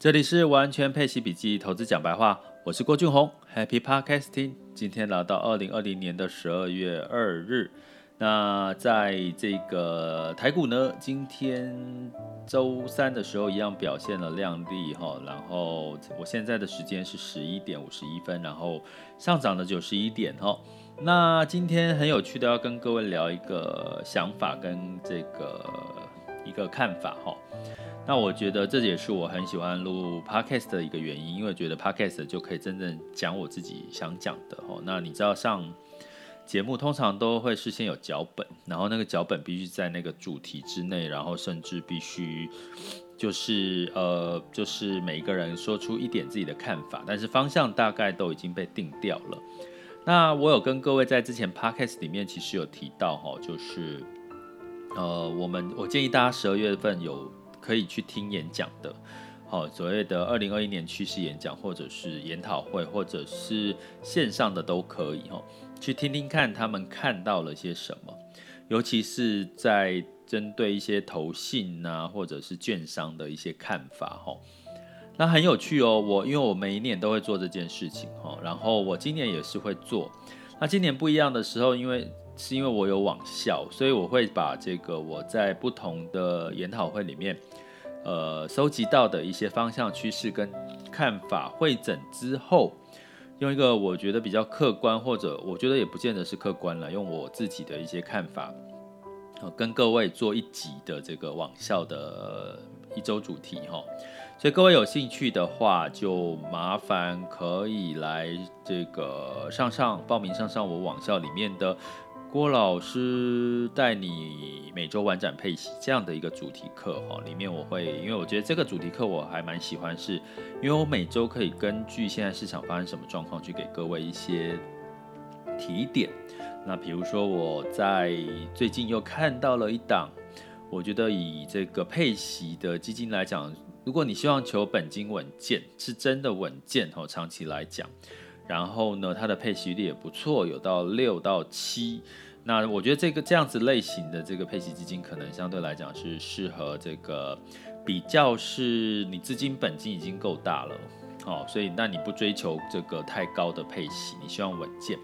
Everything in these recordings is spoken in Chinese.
这里是完全配息笔记投资讲白话，我是郭俊宏，Happy Podcasting。今天来到二零二零年的十二月二日，那在这个台股呢，今天周三的时候一样表现了亮丽哈，然后我现在的时间是十一点五十一分，然后上涨了九十一点哈。那今天很有趣的要跟各位聊一个想法跟这个一个看法哈。那我觉得这也是我很喜欢录 podcast 的一个原因，因为觉得 podcast 就可以真正讲我自己想讲的哦。那你知道上节目通常都会事先有脚本，然后那个脚本必须在那个主题之内，然后甚至必须就是呃就是每一个人说出一点自己的看法，但是方向大概都已经被定掉了。那我有跟各位在之前 podcast 里面其实有提到哈，就是呃我们我建议大家十二月份有。可以去听演讲的，好，所谓的二零二一年趋势演讲，或者是研讨会，或者是线上的都可以哈，去听听看他们看到了些什么，尤其是在针对一些投信啊，或者是券商的一些看法哈，那很有趣哦。我因为我每一年都会做这件事情哈，然后我今年也是会做。那今年不一样的时候，因为是因为我有网校，所以我会把这个我在不同的研讨会里面，呃，收集到的一些方向趋势跟看法会诊之后，用一个我觉得比较客观，或者我觉得也不见得是客观了，用我自己的一些看法，跟各位做一集的这个网校的一周主题哈。所以各位有兴趣的话，就麻烦可以来这个上上报名上上我网校里面的。郭老师带你每周玩转配息这样的一个主题课哈，里面我会，因为我觉得这个主题课我还蛮喜欢，是因为我每周可以根据现在市场发生什么状况，去给各位一些提点。那比如说我在最近又看到了一档，我觉得以这个配息的基金来讲，如果你希望求本金稳健，是真的稳健哦，长期来讲。然后呢，它的配息率也不错，有到六到七。那我觉得这个这样子类型的这个配息基金，可能相对来讲是适合这个比较是你资金本金已经够大了，哦，所以那你不追求这个太高的配息，你希望稳健。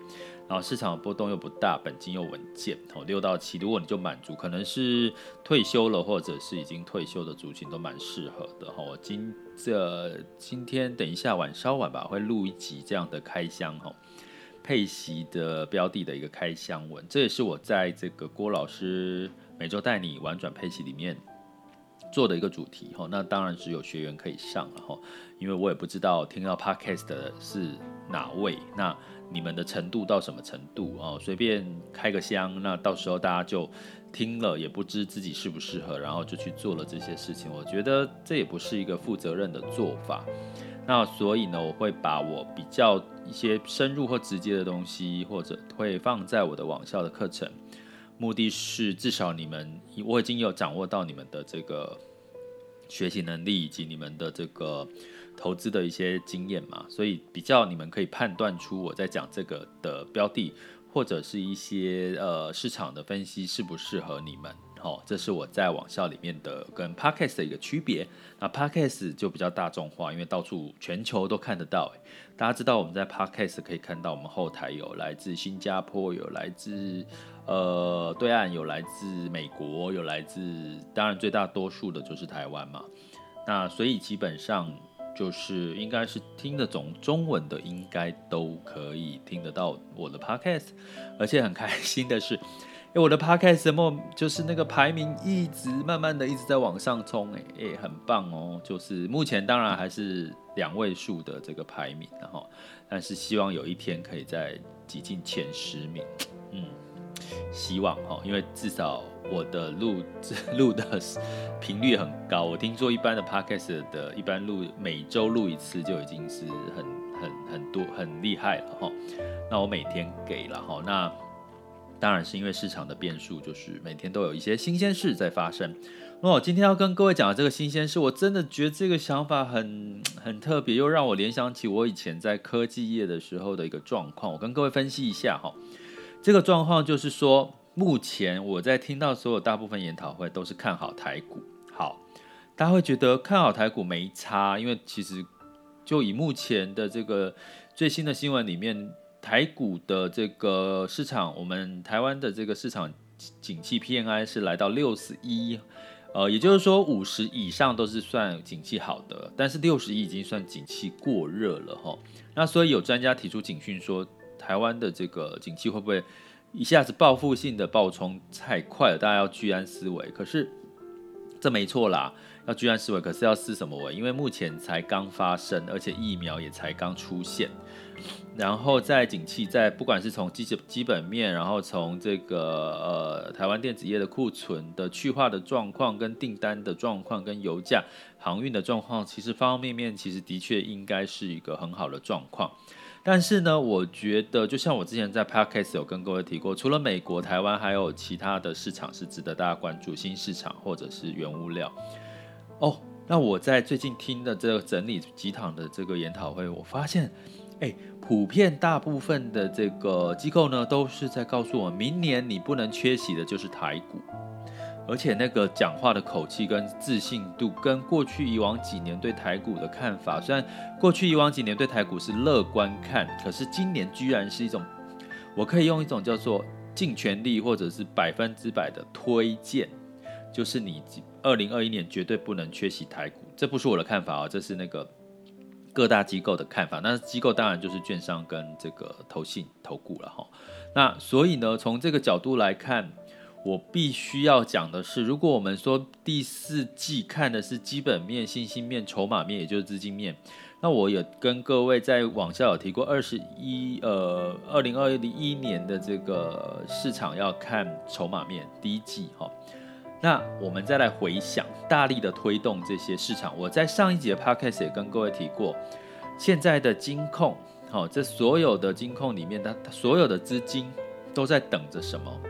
然后市场波动又不大，本金又稳健，哦，六到七，如果你就满足，可能是退休了或者是已经退休的族群都蛮适合的，哈。我今这今天等一下晚稍晚吧，会录一集这样的开箱，哈，配息的标的的一个开箱文，这也是我在这个郭老师每周带你玩转配息里面做的一个主题，哈。那当然只有学员可以上了，哈，因为我也不知道听到 Podcast 的是哪位，那。你们的程度到什么程度啊？随便开个箱，那到时候大家就听了，也不知自己适不适合，然后就去做了这些事情。我觉得这也不是一个负责任的做法。那所以呢，我会把我比较一些深入或直接的东西，或者会放在我的网校的课程，目的是至少你们我已经有掌握到你们的这个学习能力以及你们的这个。投资的一些经验嘛，所以比较你们可以判断出我在讲这个的标的，或者是一些呃市场的分析适不适合你们。哦，这是我在网校里面的跟 Podcast 的一个区别。那 Podcast 就比较大众化，因为到处全球都看得到。大家知道我们在 Podcast 可以看到我们后台有来自新加坡，有来自呃对岸，有来自美国，有来自当然最大多数的就是台湾嘛。那所以基本上。就是应该是听得懂中文的，应该都可以听得到我的 podcast，而且很开心的是，我的 podcast 么就是那个排名一直慢慢的一直在往上冲，哎哎，很棒哦。就是目前当然还是两位数的这个排名，然后，但是希望有一天可以再挤进前十名，嗯，希望哈，因为至少。我的录录的频率很高，我听说一般的 podcast 的一般录每周录一次就已经是很很很多很厉害了哈。那我每天给了哈，那当然是因为市场的变数，就是每天都有一些新鲜事在发生。那我今天要跟各位讲的这个新鲜事，我真的觉得这个想法很很特别，又让我联想起我以前在科技业的时候的一个状况。我跟各位分析一下哈，这个状况就是说。目前我在听到所有大部分研讨会都是看好台股。好，大家会觉得看好台股没差，因为其实就以目前的这个最新的新闻里面，台股的这个市场，我们台湾的这个市场景气 PNI 是来到六十一，呃，也就是说五十以上都是算景气好的，但是六十一已经算景气过热了哈。那所以有专家提出警讯说，台湾的这个景气会不会一下子报复性的暴冲太快了？大家要居安思危。可是这没错啦。要居安思危，可是要思什么危？因为目前才刚发生，而且疫苗也才刚出现。然后在景气，在不管是从基基本面，然后从这个呃台湾电子业的库存的去化的状况，跟订单的状况，跟油价、航运的状况，其实方方面面，其实的确应该是一个很好的状况。但是呢，我觉得就像我之前在 Podcast 有跟各位提过，除了美国、台湾，还有其他的市场是值得大家关注，新市场或者是原物料。哦，那我在最近听的这个整理几场的这个研讨会，我发现，哎，普遍大部分的这个机构呢，都是在告诉我，明年你不能缺席的就是台股，而且那个讲话的口气跟自信度，跟过去以往几年对台股的看法，虽然过去以往几年对台股是乐观看，可是今年居然是一种，我可以用一种叫做尽全力或者是百分之百的推荐。就是你二零二一年绝对不能缺席台股，这不是我的看法啊，这是那个各大机构的看法。那机构当然就是券商跟这个投信投顾了哈。那所以呢，从这个角度来看，我必须要讲的是，如果我们说第四季看的是基本面、信心面、筹码面，也就是资金面，那我也跟各位在网下有提过，二十一呃二零二一年的这个市场要看筹码面第一季哈。那我们再来回想，大力的推动这些市场。我在上一集的 podcast 也跟各位提过，现在的金控，好，这所有的金控里面，它所有的资金都在等着什么？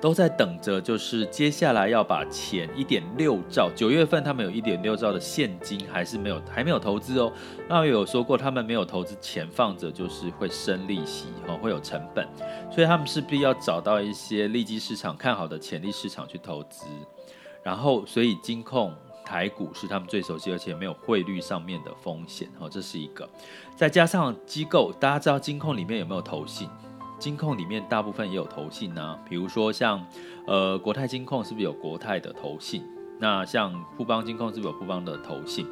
都在等着，就是接下来要把钱一点六兆，九月份他们有一点六兆的现金，还是没有，还没有投资哦。那我有说过，他们没有投资，钱放着就是会生利息，哦，会有成本，所以他们势必要找到一些利基市场看好的潜力市场去投资。然后，所以金控台股是他们最熟悉，而且没有汇率上面的风险，哦，这是一个。再加上机构，大家知道金控里面有没有投信？金控里面大部分也有投信、啊，比如说像，呃，国泰金控是不是有国泰的投信？那像富邦金控是不是有富邦的投信？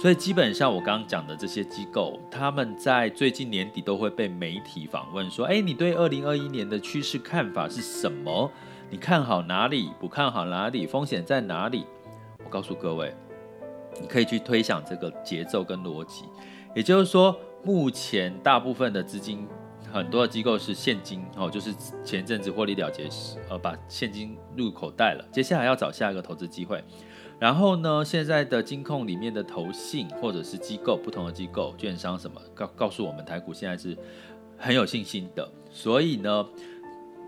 所以基本上我刚刚讲的这些机构，他们在最近年底都会被媒体访问说，哎，你对二零二一年的趋势看法是什么？你看好哪里？不看好哪里？风险在哪里？我告诉各位，你可以去推想这个节奏跟逻辑，也就是说，目前大部分的资金。很多的机构是现金哦，就是前阵子获利了结时，呃，把现金入口袋了。接下来要找下一个投资机会。然后呢，现在的金控里面的投信或者是机构，不同的机构、券商什么，告告诉我们台股现在是很有信心的。所以呢，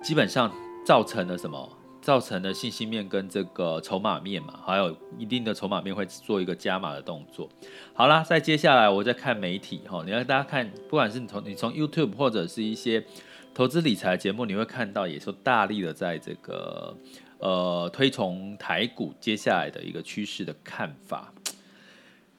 基本上造成了什么？造成的信心面跟这个筹码面嘛，还有一定的筹码面会做一个加码的动作。好啦，再接下来我再看媒体哈，你要大家看，不管是你从你从 YouTube 或者是一些投资理财节目，你会看到也是大力的在这个呃推崇台股接下来的一个趋势的看法。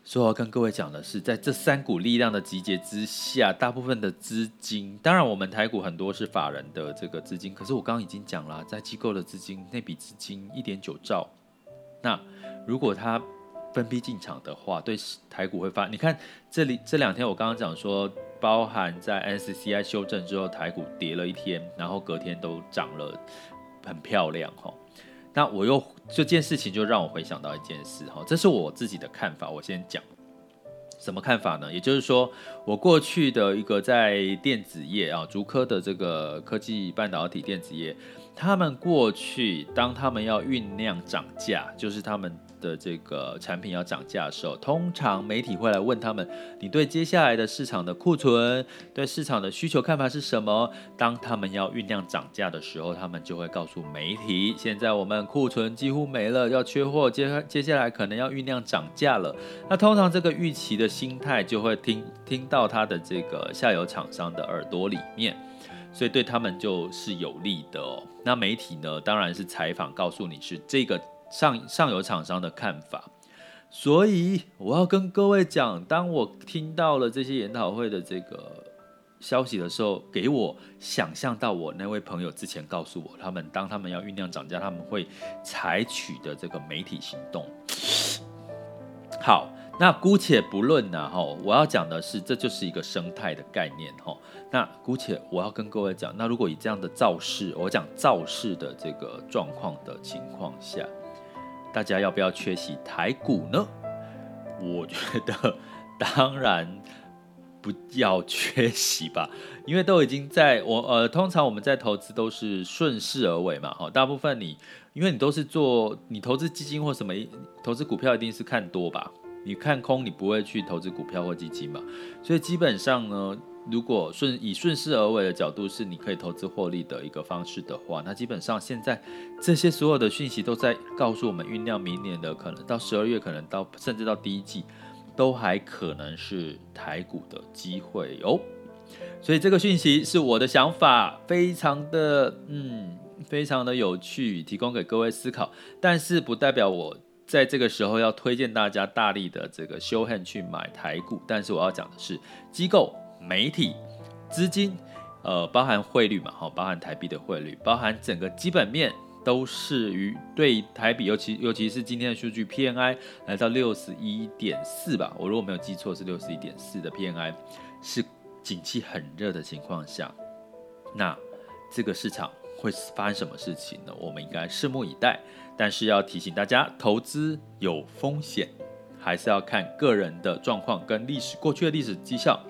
所以要跟各位讲的是，在这三股力量的集结之下，大部分的资金，当然我们台股很多是法人的这个资金，可是我刚刚已经讲了，在机构的资金那笔资金一点九兆，那如果它分批进场的话，对台股会发，你看这里这两天我刚刚讲说，包含在 MSCI 修正之后，台股跌了一天，然后隔天都涨了，很漂亮哈。那我又这件事情就让我回想到一件事哈，这是我自己的看法。我先讲什么看法呢？也就是说，我过去的一个在电子业啊，竹科的这个科技半导体电子业，他们过去当他们要酝酿涨价，就是他们。的这个产品要涨价的时候，通常媒体会来问他们：你对接下来的市场的库存、对市场的需求看法是什么？当他们要酝酿涨价的时候，他们就会告诉媒体：现在我们库存几乎没了，要缺货，接接下来可能要酝酿涨价了。那通常这个预期的心态就会听听到他的这个下游厂商的耳朵里面，所以对他们就是有利的哦。那媒体呢，当然是采访告诉你是这个。上上游厂商的看法，所以我要跟各位讲，当我听到了这些研讨会的这个消息的时候，给我想象到我那位朋友之前告诉我，他们当他们要酝酿涨价，他们会采取的这个媒体行动。好，那姑且不论呢，哈，我要讲的是，这就是一个生态的概念，哈。那姑且我要跟各位讲，那如果以这样的造势，我讲造势的这个状况的情况下。大家要不要缺席台股呢？我觉得当然不要缺席吧，因为都已经在我呃，通常我们在投资都是顺势而为嘛，哈，大部分你因为你都是做你投资基金或什么投资股票，一定是看多吧，你看空你不会去投资股票或基金嘛，所以基本上呢。如果顺以顺势而为的角度是你可以投资获利的一个方式的话，那基本上现在这些所有的讯息都在告诉我们酝酿明年的可能到十二月，可能到甚至到第一季都还可能是台股的机会哦。所以这个讯息是我的想法，非常的嗯，非常的有趣，提供给各位思考。但是不代表我在这个时候要推荐大家大力的这个 show hand 去买台股。但是我要讲的是机构。媒体、资金，呃，包含汇率嘛，哈，包含台币的汇率，包含整个基本面，都是于对台币，尤其尤其是今天的数据 P N I 来到六十一点四吧，我如果没有记错是六十一点四的 P N I 是景气很热的情况下，那这个市场会发生什么事情呢？我们应该拭目以待。但是要提醒大家，投资有风险，还是要看个人的状况跟历史过去的历史绩效。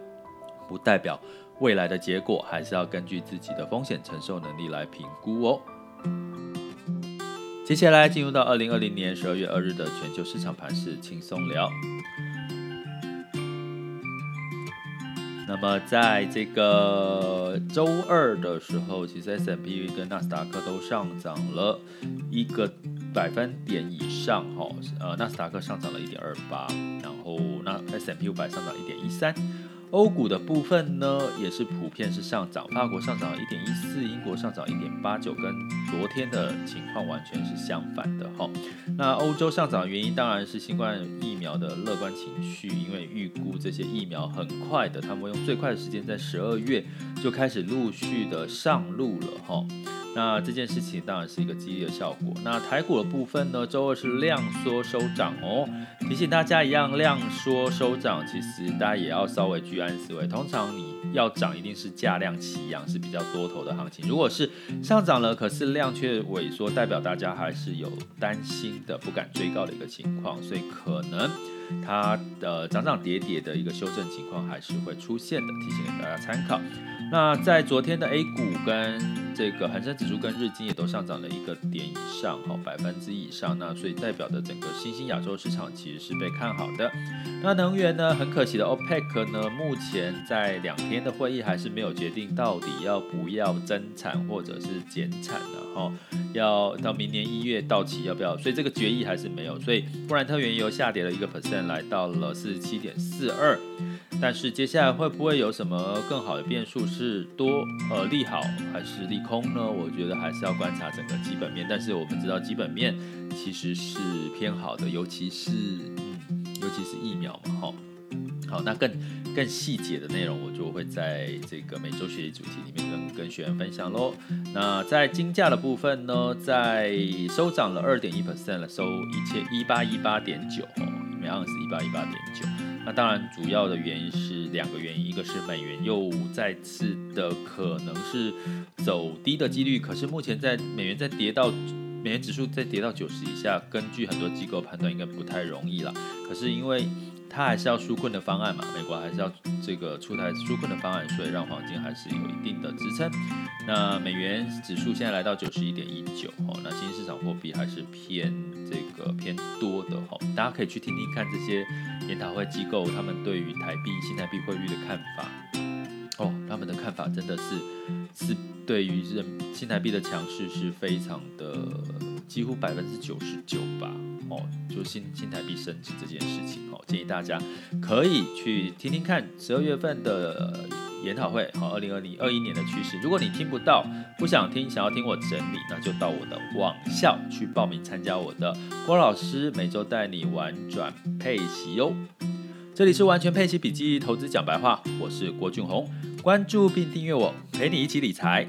不代表未来的结果，还是要根据自己的风险承受能力来评估哦。接下来进入到二零二零年十二月二日的全球市场盘势轻松聊。那么在这个周二的时候，其实 S M P 跟纳斯达克都上涨了一个百分点以上，哈，呃，纳斯达克上涨了一点二八，然后那 S M P 五百上涨一点一三。欧股的部分呢，也是普遍是上涨，法国上涨一点一四，英国上涨一点八九，跟昨天的情况完全是相反的哈。那欧洲上涨的原因当然是新冠疫苗的乐观情绪，因为预估这些疫苗很快的，他们用最快的时间在十二月就开始陆续的上路了哈。那这件事情当然是一个激励的效果。那台股的部分呢，周二是量缩收涨哦。提醒大家一样，量缩收涨，其实大家也要稍微居安思危。通常你要涨，一定是价量齐扬，是比较多头的行情。如果是上涨了，可是量却萎缩，代表大家还是有担心的，不敢追高的一个情况，所以可能。它的涨涨跌跌的一个修正情况还是会出现的，提醒给大家参考。那在昨天的 A 股跟这个恒生指数跟日经也都上涨了一个点以上，哈，百分之以上。那所以代表的整个新兴亚洲市场其实是被看好的。那能源呢，很可惜的，OPEC 呢，目前在两天的会议还是没有决定到底要不要增产或者是减产的，哈，要到明年一月到期要不要？所以这个决议还是没有。所以布兰特原油下跌了一个 percent。来到了四十七点四二，但是接下来会不会有什么更好的变数？是多呃利好还是利空呢？我觉得还是要观察整个基本面。但是我们知道基本面其实是偏好的，尤其是嗯，尤其是疫苗嘛，哈。好，那更更细节的内容，我就会在这个每周学习主题里面跟跟学员分享喽。那在金价的部分呢，在收涨了二点一 percent 了，收一千一八一八点九哦。每盎司一八一八点九，那当然主要的原因是两个原因，一个是美元又再次的可能是走低的几率，可是目前在美元在跌到美元指数再跌到九十以下，根据很多机构判断应该不太容易了，可是因为。它还是要纾困的方案嘛，美国还是要这个出台纾困的方案，所以让黄金还是有一定的支撑。那美元指数现在来到九十一点一九哦，那新兴市场货币还是偏这个偏多的哈，大家可以去听听看这些研讨会机构他们对于台币、新台币汇率的看法哦，他们的看法真的是是对于人新台币的强势是非常的几乎百分之九十九吧。哦，就新新台币升值这件事情哦，建议大家可以去听听看十二月份的研讨会，好，二零二零二一年的趋势。如果你听不到，不想听，想要听我整理，那就到我的网校去报名参加我的郭老师每周带你玩转配息哟。这里是完全配息笔记投资讲白话，我是郭俊宏，关注并订阅我，陪你一起理财。